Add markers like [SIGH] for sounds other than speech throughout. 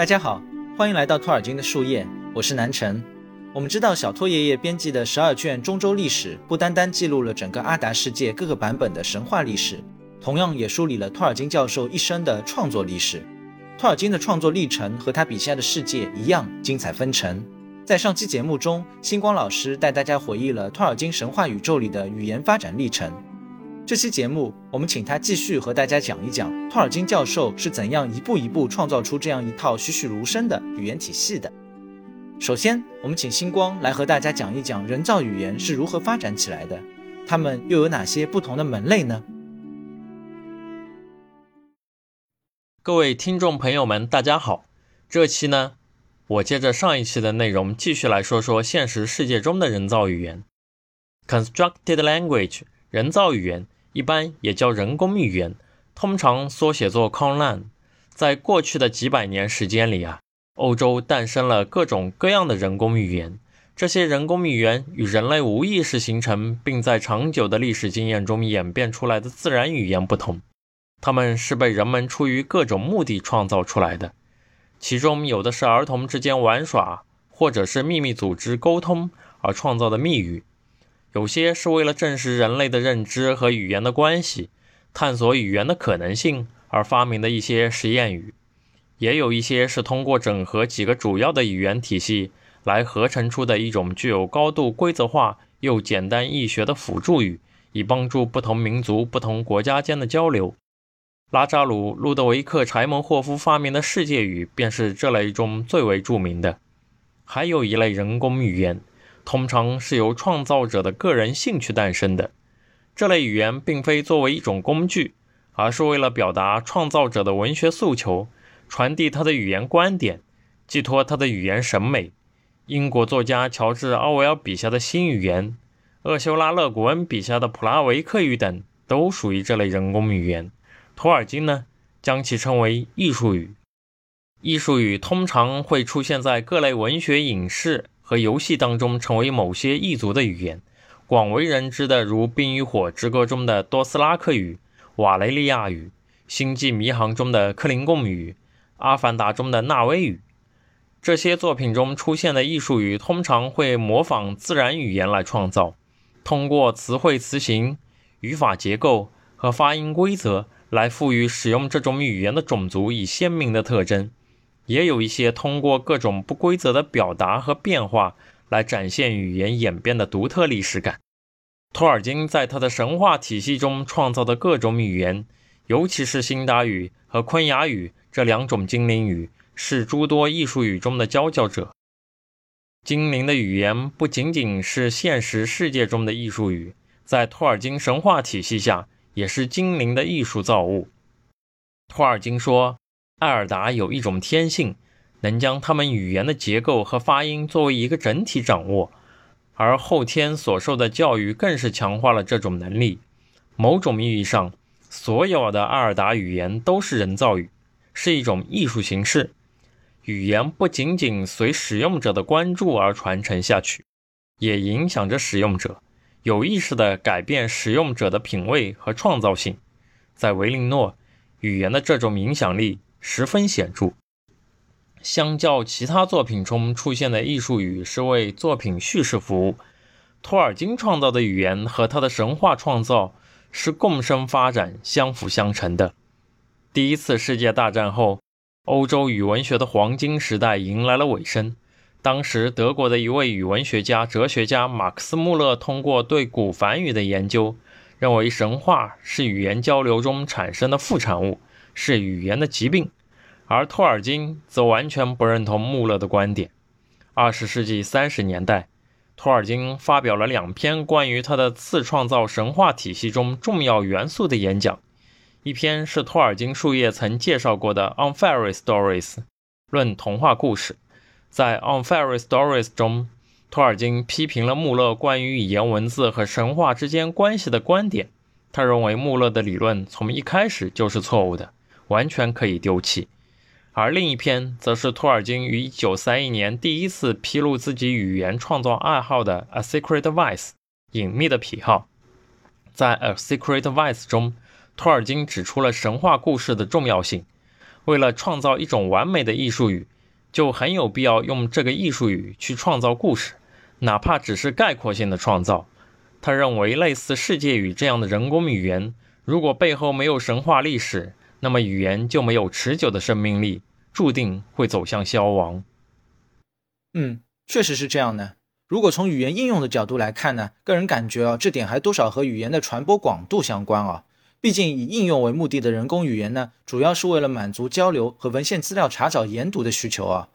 大家好，欢迎来到托尔金的树叶，我是南辰。我们知道小托爷爷编辑的十二卷中州历史，不单单记录了整个阿达世界各个版本的神话历史，同样也梳理了托尔金教授一生的创作历史。托尔金的创作历程和他笔下的世界一样精彩纷呈。在上期节目中，星光老师带大家回忆了托尔金神话宇宙里的语言发展历程。这期节目，我们请他继续和大家讲一讲托尔金教授是怎样一步一步创造出这样一套栩栩如生的语言体系的。首先，我们请星光来和大家讲一讲人造语言是如何发展起来的，它们又有哪些不同的门类呢？各位听众朋友们，大家好。这期呢，我接着上一期的内容继续来说说现实世界中的人造语言 （constructed language）。人造语言。一般也叫人工语言，通常缩写作 Conlang。在过去的几百年时间里啊，欧洲诞生了各种各样的人工语言。这些人工语言与人类无意识形成并在长久的历史经验中演变出来的自然语言不同，它们是被人们出于各种目的创造出来的。其中有的是儿童之间玩耍，或者是秘密组织沟通而创造的密语。有些是为了证实人类的认知和语言的关系，探索语言的可能性而发明的一些实验语，也有一些是通过整合几个主要的语言体系来合成出的一种具有高度规则化又简单易学的辅助语，以帮助不同民族、不同国家间的交流。拉扎鲁·路德维克·柴门霍夫发明的世界语便是这类中最为著名的。还有一类人工语言。通常是由创造者的个人兴趣诞生的。这类语言并非作为一种工具，而是为了表达创造者的文学诉求，传递他的语言观点，寄托他的语言审美。英国作家乔治·奥威尔笔下的新语言，厄修拉·勒古恩笔下的普拉维克语等，都属于这类人工语言。托尔金呢，将其称为艺术语。艺术语通常会出现在各类文学、影视。和游戏当中成为某些异族的语言，广为人知的如《冰与火之歌》中的多斯拉克语、瓦雷利亚语，《星际迷航》中的克林贡语，《阿凡达》中的纳威语。这些作品中出现的艺术语通常会模仿自然语言来创造，通过词汇、词形、语法结构和发音规则来赋予使用这种语言的种族以鲜明的特征。也有一些通过各种不规则的表达和变化来展现语言演变的独特历史感。托尔金在他的神话体系中创造的各种语言，尤其是辛达语和昆雅语这两种精灵语，是诸多艺术语中的佼佼者。精灵的语言不仅仅是现实世界中的艺术语，在托尔金神话体系下，也是精灵的艺术造物。托尔金说。艾尔达有一种天性，能将他们语言的结构和发音作为一个整体掌握，而后天所受的教育更是强化了这种能力。某种意义上，所有的艾尔达语言都是人造语，是一种艺术形式。语言不仅仅随使用者的关注而传承下去，也影响着使用者，有意识地改变使用者的品味和创造性。在维林诺，语言的这种影响力。十分显著。相较其他作品中出现的艺术语是为作品叙事服务，托尔金创造的语言和他的神话创造是共生发展、相辅相成的。第一次世界大战后，欧洲语文学的黄金时代迎来了尾声。当时，德国的一位语文学家、哲学家马克思·穆勒通过对古梵语的研究，认为神话是语言交流中产生的副产物。是语言的疾病，而托尔金则完全不认同穆勒的观点。二十世纪三十年代，托尔金发表了两篇关于他的次创造神话体系中重要元素的演讲，一篇是托尔金树叶曾介绍过的《On Fairy Stories》论童话故事。在《On Fairy Stories》中，托尔金批评了穆勒关于语言文字和神话之间关系的观点，他认为穆勒的理论从一开始就是错误的。完全可以丢弃，而另一篇则是托尔金于1931年第一次披露自己语言创作爱好的《A Secret Vice》隐秘的癖好。在《A Secret Vice》中，托尔金指出了神话故事的重要性。为了创造一种完美的艺术语，就很有必要用这个艺术语去创造故事，哪怕只是概括性的创造。他认为，类似世界语这样的人工语言，如果背后没有神话历史，那么语言就没有持久的生命力，注定会走向消亡。嗯，确实是这样的。如果从语言应用的角度来看呢，个人感觉啊，这点还多少和语言的传播广度相关啊。毕竟以应用为目的的人工语言呢，主要是为了满足交流和文献资料查找研读的需求啊。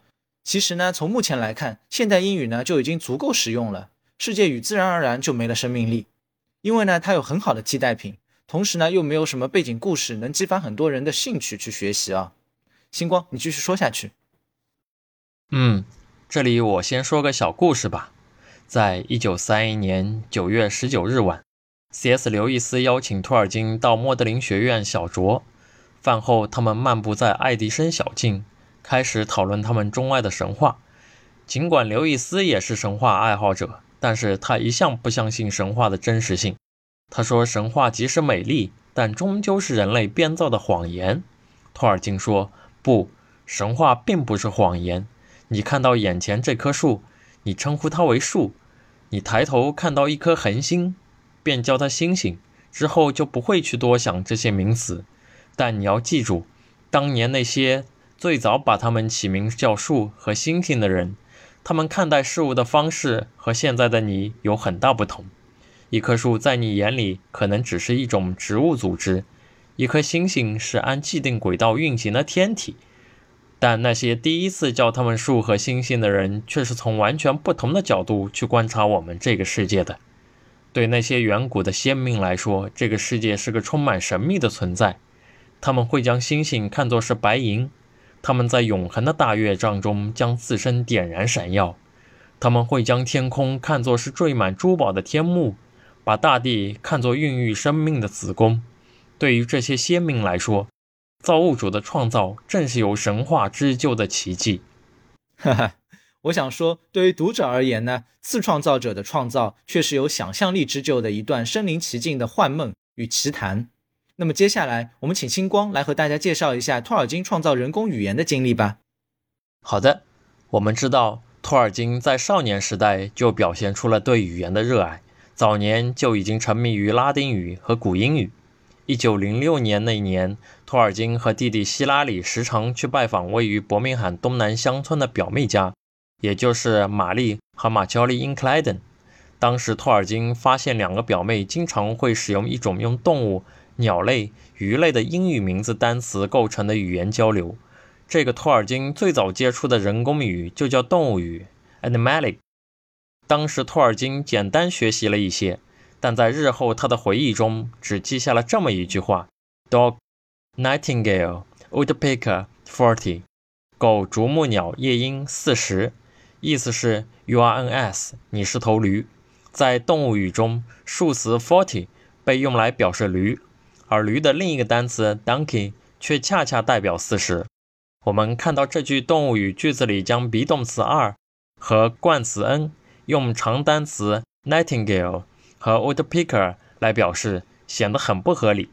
其实呢，从目前来看，现代英语呢就已经足够实用了。世界语自然而然就没了生命力，因为呢，它有很好的替代品，同时呢，又没有什么背景故事能激发很多人的兴趣去学习啊。星光，你继续说下去。嗯，这里我先说个小故事吧。在一九三一年九月十九日晚，C.S. 刘易斯邀请托尔金到莫德林学院小酌。饭后，他们漫步在爱迪生小径，开始讨论他们钟爱的神话。尽管刘易斯也是神话爱好者。但是他一向不相信神话的真实性。他说，神话即使美丽，但终究是人类编造的谎言。托尔金说，不，神话并不是谎言。你看到眼前这棵树，你称呼它为树；你抬头看到一颗恒星，便叫它星星。之后就不会去多想这些名词。但你要记住，当年那些最早把它们起名叫树和星星的人。他们看待事物的方式和现在的你有很大不同。一棵树在你眼里可能只是一种植物组织，一颗星星是按既定轨道运行的天体。但那些第一次叫它们树和星星的人，却是从完全不同的角度去观察我们这个世界的。对那些远古的先民来说，这个世界是个充满神秘的存在。他们会将星星看作是白银。他们在永恒的大乐章中将自身点燃闪耀，他们会将天空看作是缀满珠宝的天幕，把大地看作孕育生命的子宫。对于这些先民来说，造物主的创造正是由神话织就的奇迹。哈哈，我想说，对于读者而言呢，次创造者的创造却是由想象力织就的一段身临其境的幻梦与奇谈。那么接下来，我们请星光来和大家介绍一下托尔金创造人工语言的经历吧。好的，我们知道托尔金在少年时代就表现出了对语言的热爱，早年就已经沉迷于拉丁语和古英语。一九零六年那年，托尔金和弟弟希拉里时常去拜访位于伯明翰东南乡村的表妹家，也就是玛丽和马乔丽·因克莱登。当时，托尔金发现两个表妹经常会使用一种用动物。鸟类、鱼类的英语名字单词构成的语言交流，这个托尔金最早接触的人工语就叫动物语 （animalic）。当时托尔金简单学习了一些，但在日后他的回忆中只记下了这么一句话：dog, nightingale, woodpecker, forty。狗、啄木鸟、夜莺四十，意思是 you are an ass，你是头驴。在动物语中，数词 forty 被用来表示驴。而驴的另一个单词 donkey 却恰恰代表四十。我们看到这句动物语句子里将 be 动词二和冠词 n 用长单词 nightingale 和 woodpecker 来表示，显得很不合理。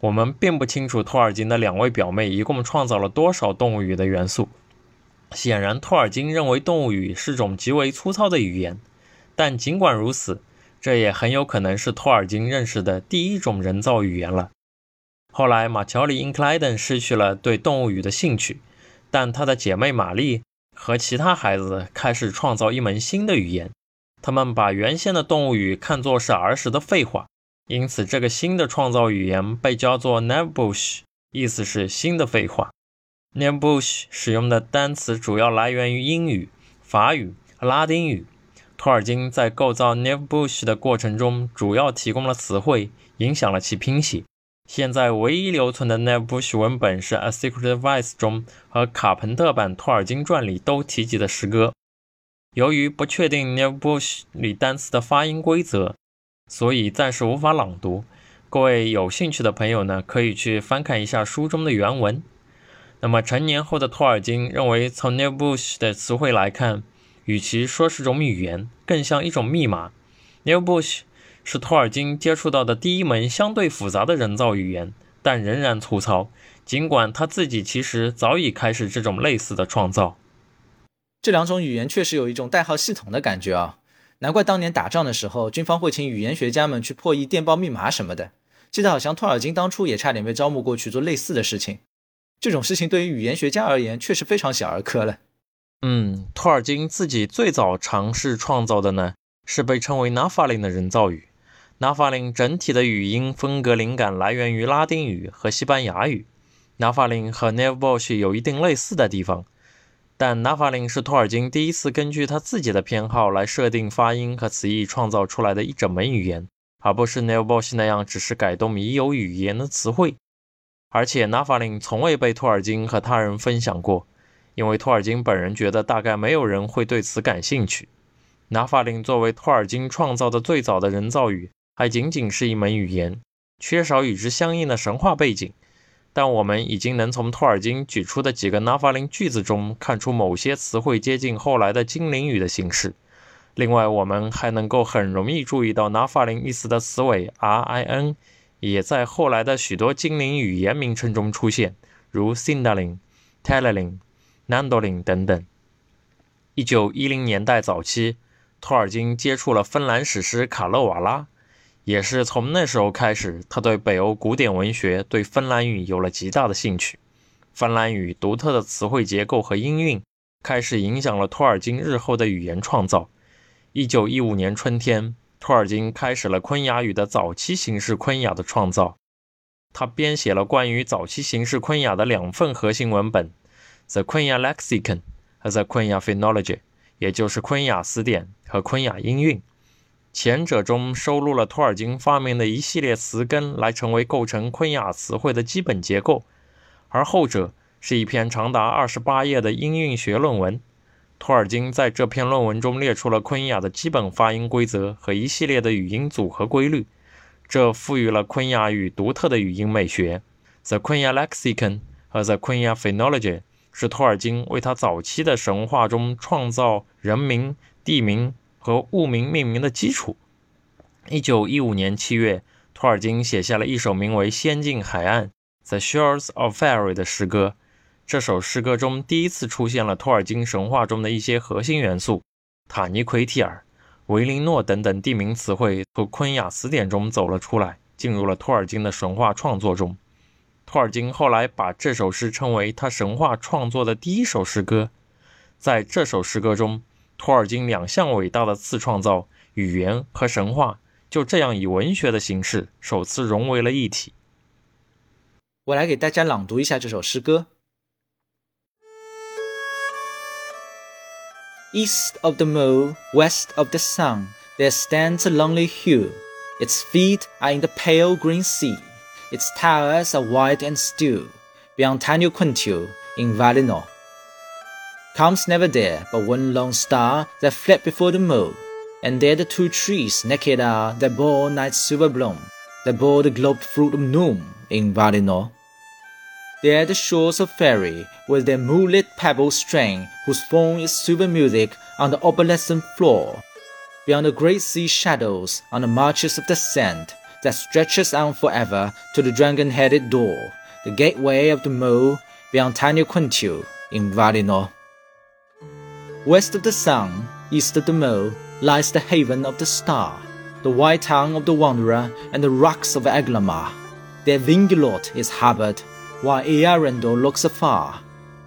我们并不清楚托尔金的两位表妹一共创造了多少动物语的元素。显然，托尔金认为动物语是种极为粗糙的语言。但尽管如此，这也很有可能是托尔金认识的第一种人造语言了。后来，马乔里·因克莱登失去了对动物语的兴趣，但他的姐妹玛丽和其他孩子开始创造一门新的语言。他们把原先的动物语看作是儿时的废话，因此这个新的创造语言被叫做 Nebush，意思是新的废话。Nebush 使用的单词主要来源于英语、法语拉丁语。托尔金在构造 Nebush 的过程中，主要提供了词汇，影响了其拼写。现在唯一留存的 Nebush 文本是《A Secret Vice》中和卡彭特版《托尔金传》里都提及的诗歌。由于不确定 Nebush 里单词的发音规则，所以暂时无法朗读。各位有兴趣的朋友呢，可以去翻看一下书中的原文。那么成年后的托尔金认为，从 Nebush 的词汇来看，与其说是种语言，更像一种密码。Nebush 是托尔金接触到的第一门相对复杂的人造语言，但仍然粗糙。尽管他自己其实早已开始这种类似的创造。这两种语言确实有一种代号系统的感觉啊，难怪当年打仗的时候，军方会请语言学家们去破译电报密码什么的。记得好像托尔金当初也差点被招募过去做类似的事情。这种事情对于语言学家而言，确实非常小儿科了。嗯，托尔金自己最早尝试创造的呢，是被称为纳法林的人造语。纳法林整体的语音风格灵感来源于拉丁语和西班牙语。纳法林和 n e v b o s h 有一定类似的地方，但纳法林是托尔金第一次根据他自己的偏好来设定发音和词义创造出来的一整门语言，而不是 n e v b o s h 那样只是改动已有语言的词汇。而且纳法林从未被托尔金和他人分享过，因为托尔金本人觉得大概没有人会对此感兴趣。纳法林作为托尔金创造的最早的人造语，还仅仅是一门语言，缺少与之相应的神话背景。但我们已经能从托尔金举出的几个纳法林句子中看出某些词汇接近后来的精灵语的形式。另外，我们还能够很容易注意到纳法林意思的词尾 rin 也在后来的许多精灵语言名称中出现，如 Sindalin、Telelin、Nandolin 等等。一九一零年代早期，托尔金接触了芬兰史诗《卡勒瓦拉》。也是从那时候开始，他对北欧古典文学、对芬兰语有了极大的兴趣。芬兰语独特的词汇结构和音韵开始影响了托尔金日后的语言创造。一九一五年春天，托尔金开始了昆雅语的早期形式昆雅的创造。他编写了关于早期形式昆雅的两份核心文本，《The Quenya Lexicon》和《The Quenya Phonology》，也就是昆雅词典和昆雅音韵。前者中收录了托尔金发明的一系列词根，来成为构成昆雅词汇的基本结构；而后者是一篇长达二十八页的音韵学论文。托尔金在这篇论文中列出了昆雅的基本发音规则和一系列的语音组合规律，这赋予了昆雅语独特的语音美学。The Quenya Lexicon 和 The Quenya Phonology 是托尔金为他早期的神话中创造人名、地名。和物名命名的基础。一九一五年七月，托尔金写下了一首名为《仙境海岸》（The Shores of Fairy） 的诗歌。这首诗歌中第一次出现了托尔金神话中的一些核心元素：塔尼奎提尔、维林诺等等地名词汇从昆雅词典中走了出来，进入了托尔金的神话创作中。托尔金后来把这首诗称为他神话创作的第一首诗歌。在这首诗歌中，托尔金两项伟大的次创造——语言和神话，就这样以文学的形式首次融为了一体。我来给大家朗读一下这首诗歌：East of the moon, west of the sun, there stands a lonely hill. Its feet are in the pale green sea. Its towers are white and still. Beyond Tanya Quintil in Valinor. Comes never there but one lone star that fled before the moon. And there the two trees naked are that bore night's silver bloom, that bore the globed fruit of noon in Valinor. There the shores of fairy, with their moonlit pebbles strain, whose foam is silver music on the opalescent floor. Beyond the great sea shadows, on the marches of the sand, that stretches on forever to the dragon-headed door, the gateway of the mole, beyond tiny Quintil in Valinor. West of the sun, east of the mole, lies the haven of the star, the white town of the wanderer, and the rocks of Aglamar. There Vingilot is harbored, while Earendel looks afar,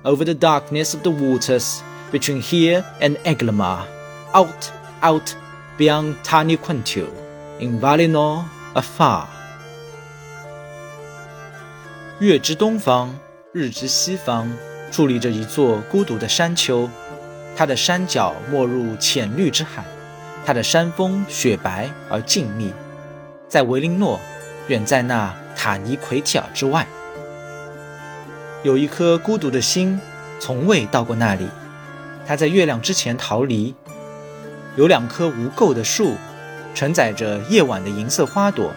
over the darkness of the waters, between here and Aglamar, out, out, beyond Tani Quintil, in Valinor afar. 月之东方，日之西方，矗立着一座孤独的山丘。 它的山脚没入浅绿之海，它的山峰雪白而静谧，在维林诺，远在那塔尼奎提尔之外，有一颗孤独的心，从未到过那里。它在月亮之前逃离。有两棵无垢的树，承载着夜晚的银色花朵，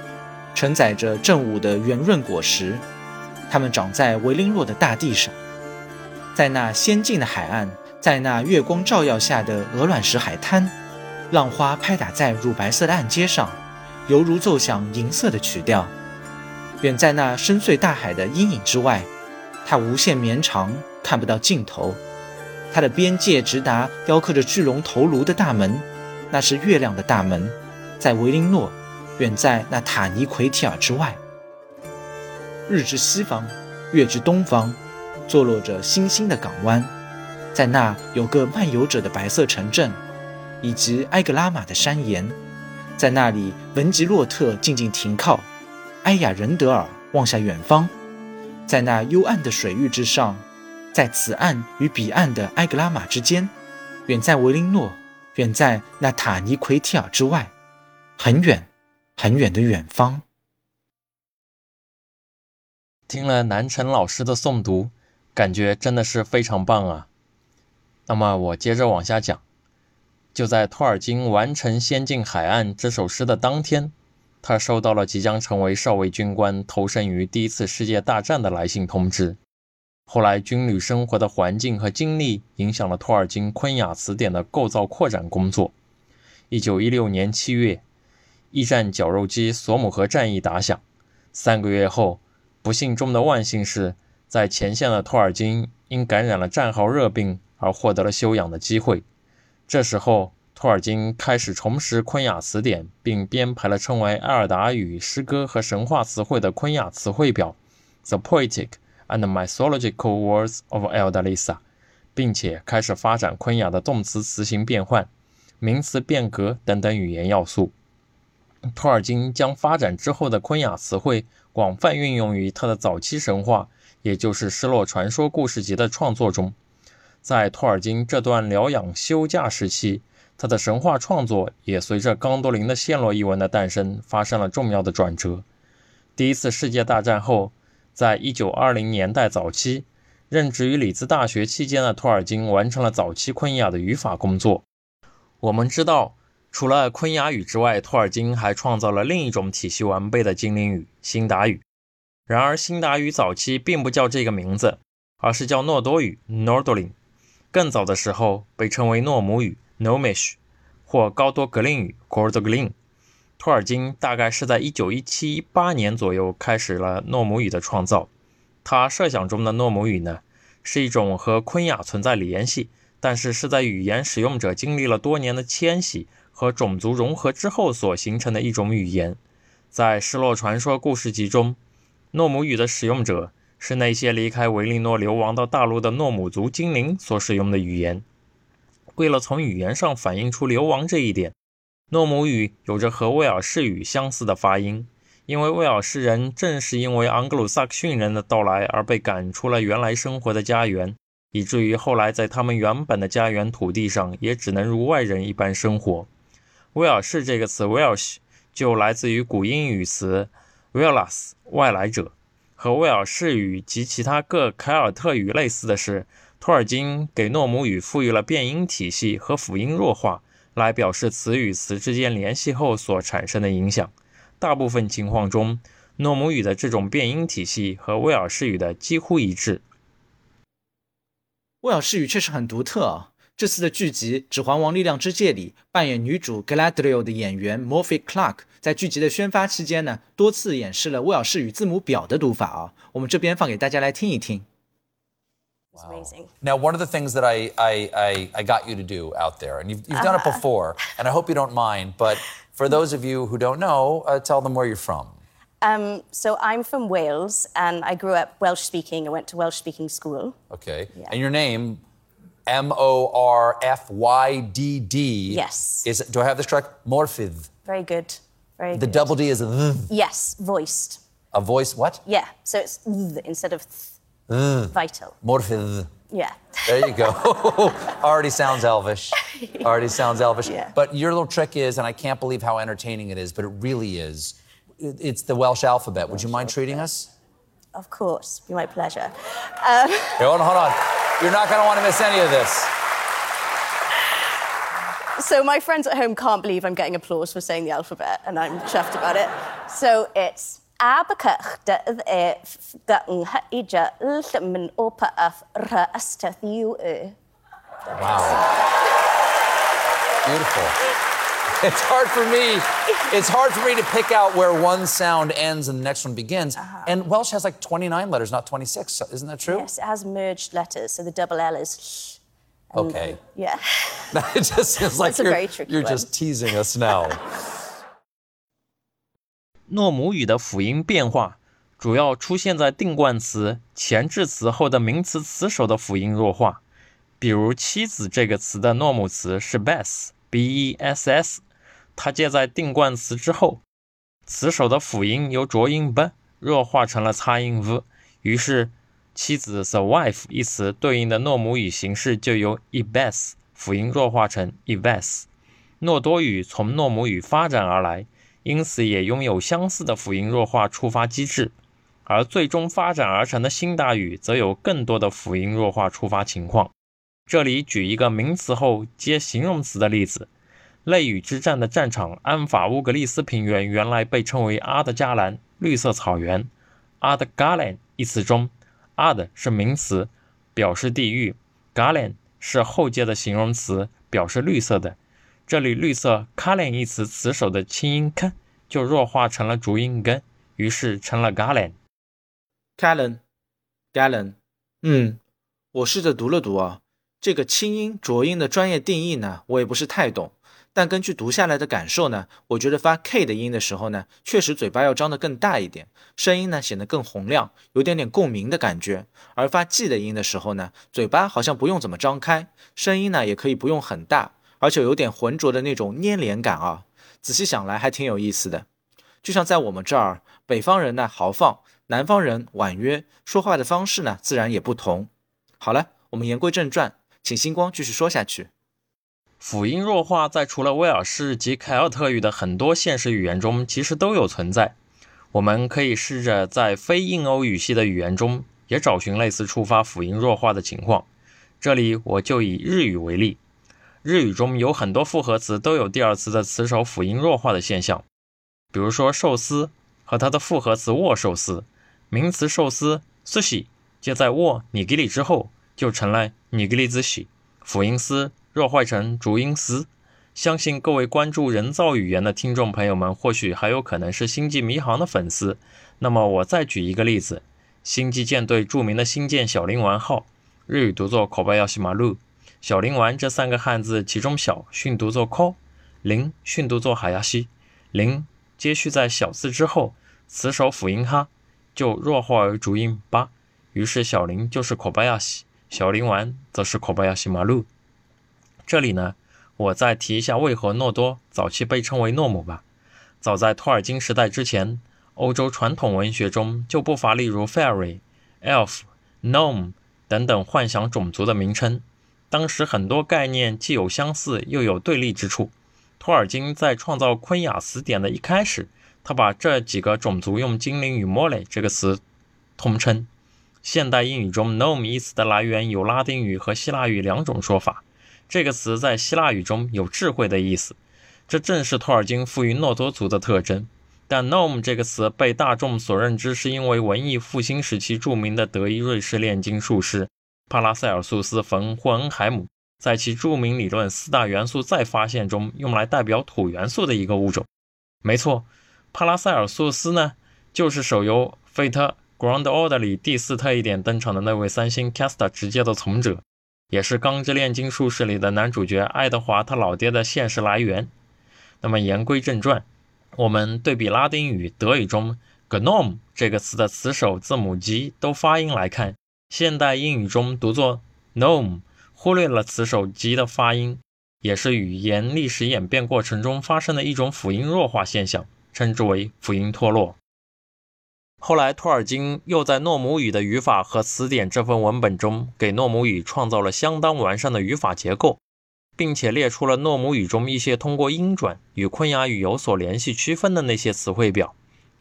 承载着正午的圆润果实。它们长在维林诺的大地上，在那仙境的海岸。在那月光照耀下的鹅卵石海滩，浪花拍打在乳白色的岸阶上，犹如奏响银色的曲调。远在那深邃大海的阴影之外，它无限绵长，看不到尽头。它的边界直达雕刻着巨龙头颅的大门，那是月亮的大门，在维林诺，远在那塔尼奎提尔之外。日之西方，月之东方，坐落着星星的港湾，在那有个漫游者的白色城镇，以及埃格拉玛的山岩，在那里文吉洛特静静停靠，埃雅仁德尔望向远方，在那幽暗的水域之上。在此岸与彼岸的埃格拉玛之间，远在维林诺，远在那塔尼奎提尔之外，很远很远的远方。听了南辰老师的诵读，感觉真的是非常棒啊！那么我接着往下讲，就在托尔金完成《仙境海岸》这首诗的当天，他收到了即将成为少尉军官、投身于第一次世界大战的来信通知。后来，军旅生活的环境和经历影响了托尔金昆雅词典的构造扩展工作。一九一六年七月，一战绞肉机索姆河战役打响。三个月后，不幸中的万幸是，在前线的托尔金因感染了战壕热病而获得了休养的机会。这时候，托尔金开始重拾昆雅词典，并编排了称为埃尔达语诗歌和神话词汇的昆雅词汇表，The Poetic。and mythological words of Eldalisa，并且开始发展昆雅的动词词形变换、名词变革等等语言要素。托尔金将发展之后的昆雅词汇广泛运用于他的早期神话，也就是失落传说故事集的创作中。在托尔金这段疗养休假时期，他的神话创作也随着冈多林的陷落》一文的诞生发生了重要的转折。第一次世界大战后。在一九二零年代早期，任职于里兹大学期间的托尔金完成了早期昆雅的语法工作。我们知道，除了昆雅语之外，托尔金还创造了另一种体系完备的精灵语——辛达语。然而，辛达语早期并不叫这个名字，而是叫诺多语 （Nordlin）。更早的时候，被称为诺姆语 （Nomish） 或高多格林语 （Gordoglin）。托尔金大概是在一九一七一八年左右开始了诺姆语的创造。他设想中的诺姆语呢，是一种和昆雅存在联系，但是是在语言使用者经历了多年的迁徙和种族融合之后所形成的一种语言。在《失落传说故事集》中，诺姆语的使用者是那些离开维利诺流亡到大陆的诺姆族精灵所使用的语言。为了从语言上反映出流亡这一点。诺姆语有着和威尔士语相似的发音，因为威尔士人正是因为盎格鲁撒克逊人的到来而被赶出了原来生活的家园，以至于后来在他们原本的家园土地上也只能如外人一般生活。威尔士这个词 Welsh 就来自于古英语词 Wales 外来者。和威尔士语及其他各凯尔特语类似的是，托尔金给诺姆语赋予了变音体系和辅音弱化。来表示词与词之间联系后所产生的影响。大部分情况中，诺姆语的这种变音体系和威尔士语的几乎一致。威尔士语确实很独特啊！这次的剧集《指环王：力量之戒》里扮演女主 Galadriel 的演员 Morphy Clark，在剧集的宣发期间呢，多次演示了威尔士语字母表的读法啊。我们这边放给大家来听一听。It's wow. amazing. Now, one of the things that I, I, I, I, got you to do out there, and you've, you've done it uh-huh. before, and I hope you don't mind, but for those of you who don't know, uh, tell them where you're from. Um, so I'm from Wales, and I grew up Welsh speaking. I went to Welsh speaking school. Okay. Yeah. And your name, M O R F Y D D. Yes. Is do I have this correct? Morphydd. Very good. Very the good. double D is th. Yes, voiced. A voice what? Yeah. So it's th instead of th. Vital. Morphin. Yeah. There you go. [LAUGHS] Already sounds elvish. [LAUGHS] Already sounds elvish. Yeah. But your little trick is, and I can't believe how entertaining it is, but it really is. It's the Welsh alphabet. Would you mind treating us? Of course. Be my pleasure. Um... [LAUGHS] Hey, hold on, hold on. You're not going to want to miss any of this. So my friends at home can't believe I'm getting applause for saying the alphabet, and I'm chuffed about it. So it's Abacach da da ngha opa af ra astath you Wow. Beautiful it's hard for me. It's hard for me to pick out where one sound ends and the next one begins. And Welsh has like 29 letters, not 26. So Isn't that true? Yes, it has merged letters, so the double L is. and- Okay. Yeah. [LAUGHS] it just seems like That's a you're, very tricky you're one. just teasing us now. [LAUGHS] 诺姆语的辅音变化主要出现在定冠词前置词后的名词词首的辅音弱化。比如“妻子”这个词的诺姆词是 bess，b-e-s-s， 它接在定冠词之后，词首的辅音由浊音 b 弱化成了擦音 v，于是“妻子 the wife” 一词对应的诺姆语形式就由 e b e s 辅音弱化成 e-vess。诺多语从诺姆语发展而来，因此也拥有相似的辅音弱化触发机制，而最终发展而成的新达语则有更多的辅音弱化触发情况。这里举一个名词后接形容词的例子：泪雨之战的战场安法乌格利斯平原原来被称为阿德加兰绿色草原。阿德加兰一词中，阿德是名词，表示地域；加兰是后接的形容词，表示绿色的。这里绿色 “calen” 一词词首的清音 “k” 就弱化成了浊音 “g”，于是成了 “galen”。Gallon，Gallon，嗯，我试着读了读啊，这个清音浊音的专业定义呢，我也不是太懂，但根据读下来的感受呢，我觉得发 k 的音的时候呢，确实嘴巴要张得更大一点，声音呢显得更洪亮，有点点共鸣的感觉；而发 g 的音的时候呢，嘴巴好像不用怎么张开，声音呢也可以不用很大，而且有点浑浊的那种粘连感啊。仔细想来还挺有意思的，就像在我们这儿，北方人呢豪放，南方人婉约，说话的方式呢自然也不同。好了，我们言归正传，请星光继续说下去。辅音弱化在除了威尔士及凯尔特语的很多现实语言中，其实都有存在。我们可以试着在非印欧语系的语言中也找寻类似触发辅音弱化的情况。这里我就以日语为例，日语中有很多复合词都有第二词的词首辅音弱化的现象，比如说寿司和它的复合词握寿司，名词寿司 sushi 接在握你给里之后，就成了你给里子喜，辅音丝弱化成浊音丝。相信各位关注人造语言的听众朋友们，或许还有可能是星际迷航的粉丝。那么我再举一个例子，星际舰队著名的星舰小林丸号，日语读作 Kobayashi Maru。小林丸这三个汉字，其中小训读作 ko，林训读作海亚西，林接续在小字之后，词首辅音哈就弱化为浊音巴，于是小林就是 Kobayashi，小林丸则是 Kobayashi Maru。这里呢，我再提一下为何诺多早期被称为诺姆吧。早在托尔金时代之前，欧洲传统文学中就不乏例如 fairy、elf、gnome 等等幻想种族的名称。当时很多概念既有相似，又有对立之处。托尔金在创造昆雅词典的一开始，他把这几个种族用精灵与 mole 这个词通称。现代英语中 gnome 一词的来源有拉丁语和希腊语两种说法。这个词在希腊语中有智慧的意思，这正是托尔金赋予诺多族的特征。但 gnome 这个词被大众所认知，是因为文艺复兴时期著名的德意瑞士炼金术师帕拉塞尔苏斯·冯·霍恩海姆在其著名理论四大元素再发现中用来代表土元素的一个物种。没错，帕拉塞尔苏斯呢，就是手游《Fate Grand Order》里第四特异点登场的那位三星 Casta 直接的从者。也是《钢之炼金术士》里的男主角爱德华他老爹的现实来源。那么言归正传，我们对比拉丁语、德语中 gnome 这个词的词首字母 g 都发音来看，现代英语中读作 gnome，忽略了词首 g 的发音，也是语言历史演变过程中发生的一种辅音弱化现象，称之为辅音脱落。后来，托尔金又在诺姆语的语法和词典这份文本中，给诺姆语创造了相当完善的语法结构，并且列出了诺姆语中一些通过音转与昆雅语有所联系区分的那些词汇表。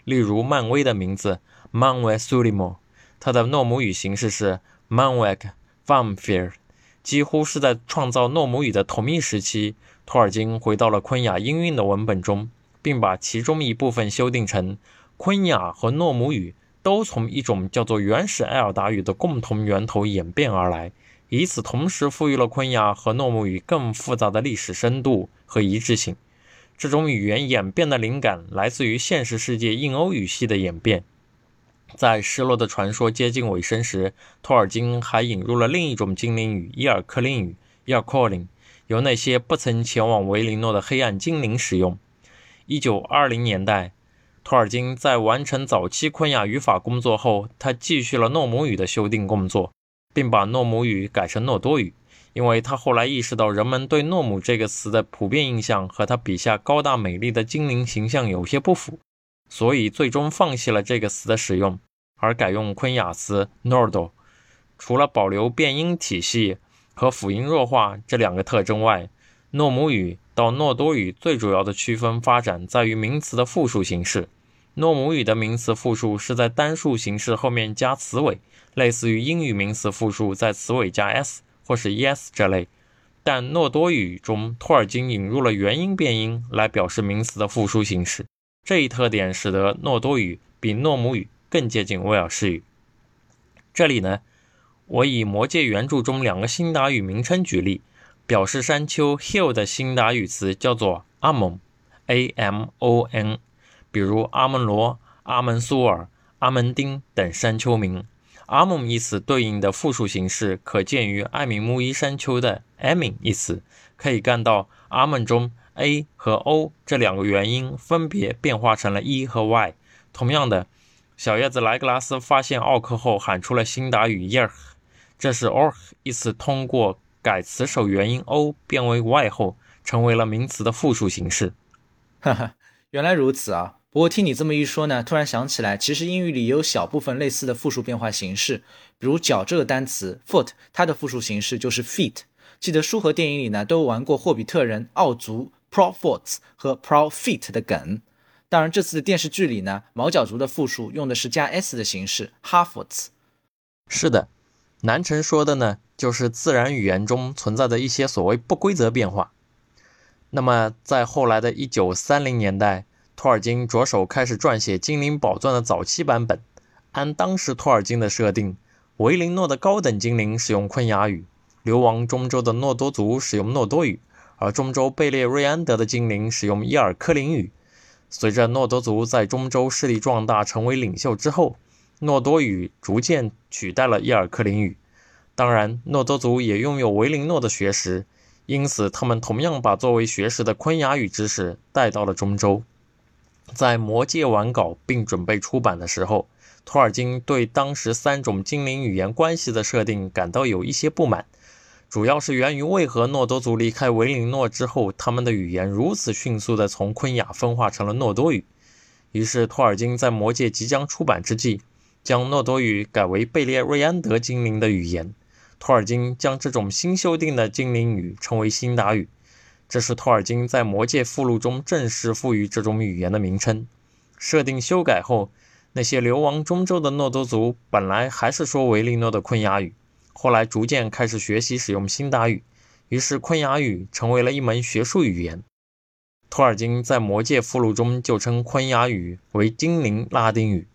例如，漫威的名字 Manwe Sulimo，它的诺姆语形式是 Manwek Famfir，几乎是在创造诺姆语的同一时期，托尔金回到了昆雅音韵的文本中，并把其中一部分修订成。昆雅和诺姆语都从一种叫做原始埃尔达语的共同源头演变而来，以此同时赋予了昆雅和诺姆语更复杂的历史深度和一致性。这种语言演变的灵感来自于现实世界印欧语系的演变。在失落的传说接近尾声时，托尔金还引入了另一种精灵语——伊尔克林语 （e r c a l i n 由那些不曾前往维林诺的黑暗精灵使用。一九二零年代，托尔金在完成早期昆雅语法工作后，他继续了诺姆语的修订工作，并把诺姆语改成诺多语。因为他后来意识到人们对“诺姆”这个词的普遍印象和他笔下高大美丽的精灵形象有些不符，所以最终放弃了这个词的使用，而改用昆雅词 “Nordo”。除了保留变音体系和辅音弱化这两个特征外，诺姆语到诺多语最主要的区分发展在于名词的复数形式。诺姆语的名词复数是在单数形式后面加词尾，类似于英语名词复数在词尾加 s。或是 e s 这类，但诺多语中托尔金引入了元音变音来表示名词的复数形式，这一特点使得诺多语比诺姆语更接近威尔士语。这里呢，我以魔戒原著中两个辛达语名称举例，表示山丘 hill 的辛达语词叫做 amon，a m o n 比如阿门罗、阿门苏尔、阿门丁等山丘名。阿蒙一词对应的复数形式可见于艾米木伊山丘的 amin 一词，可以看到阿蒙中 a 和 o 这两个元音分别变化成了 e 和 y。同样的，小叶子莱格拉斯发现奥克后喊出了辛达语 yer，这是 or 一词通过改词首元音 o 变为 y 后，成为了名词的复数形式。哈哈，原来如此啊！不过听你这么一说呢，突然想起来，其实英语里也有小部分类似的复数变化形式，比如脚这个单词 foot，它的复数形式就是 feet。记得书和电影里呢都玩过霍比特人奥族 profots 和 profit 的梗。当然，这次的电视剧里呢，毛脚族的复数用的是加 s 的形式 halfots。是的，南城说的呢，就是自然语言中存在的一些所谓不规则变化。那么在后来的一九三零年代。托尔金着手开始撰写《精灵宝钻》的早期版本。按当时托尔金的设定，维林诺的高等精灵使用昆雅语，流亡中州的诺多族使用诺多语，而中州贝列瑞安德的精灵使用伊尔科林语。随着诺多族在中州势力壮大，成为领袖之后，诺多语逐渐取代了伊尔科林语。当然，诺多族也拥有维林诺的学识，因此他们同样把作为学识的昆雅语知识带到了中州。在《魔戒》完稿并准备出版的时候，托尔金对当时三种精灵语言关系的设定感到有一些不满，主要是源于为何诺多族离开维林诺之后，他们的语言如此迅速地从昆雅分化成了诺多语。于是，托尔金在《魔戒》即将出版之际，将诺多语改为贝列瑞安德精灵的语言。托尔金将这种新修订的精灵语称为辛达语。这是托尔金在《魔戒》附录中正式赋予这种语言的名称。设定修改后，那些流亡中州的诺多族本来还是说维利诺的昆雅语，后来逐渐开始学习使用辛达语，于是昆雅语成为了一门学术语言。托尔金在《魔戒》附录中就称昆雅语为精灵拉丁语。《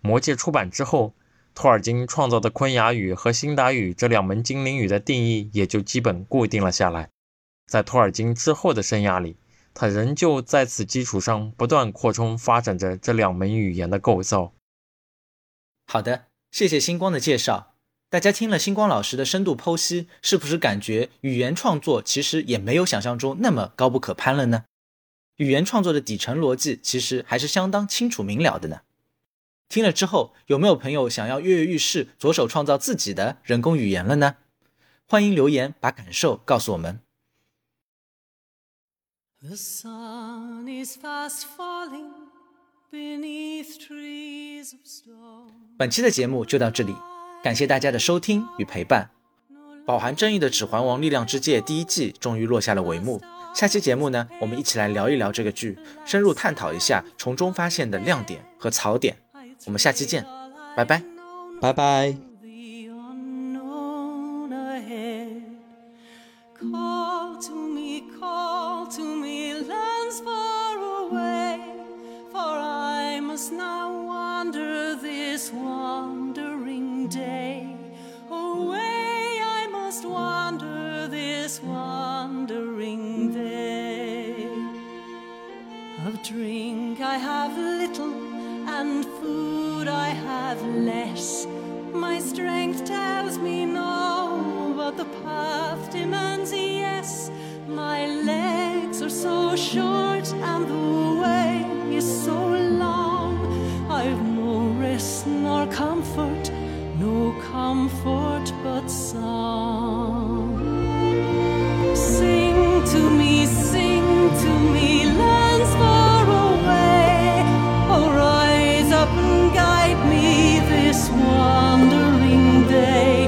魔戒》出版之后，托尔金创造的昆雅语和辛达语这两门精灵语的定义也就基本固定了下来。在托尔金之后的生涯里，他仍旧在此基础上不断扩充发展着这两门语言的构造。好的，谢谢星光的介绍。大家听了星光老师的深度剖析，是不是感觉语言创作其实也没有想象中那么高不可攀了呢？语言创作的底层逻辑其实还是相当清楚明了的呢。听了之后，有没有朋友想要跃跃欲试，着手创造自己的人工语言了呢？欢迎留言把感受告诉我们。The sun is fast falling beneath trees of stone。本期的节目就到这里，感谢大家的收听与陪伴。饱含争议的《指环王：力量之戒》第一季终于落下了帷幕。下期节目呢，我们一起来聊一聊这个剧，深入探讨一下从中发现的亮点和槽点。我们下期见，拜拜，拜拜。I have little, and food I have less. My strength tells me no, but the path demands a yes. My legs are so short, and the way is so long. I've no rest nor comfort, no comfort but song. Sing wandering day.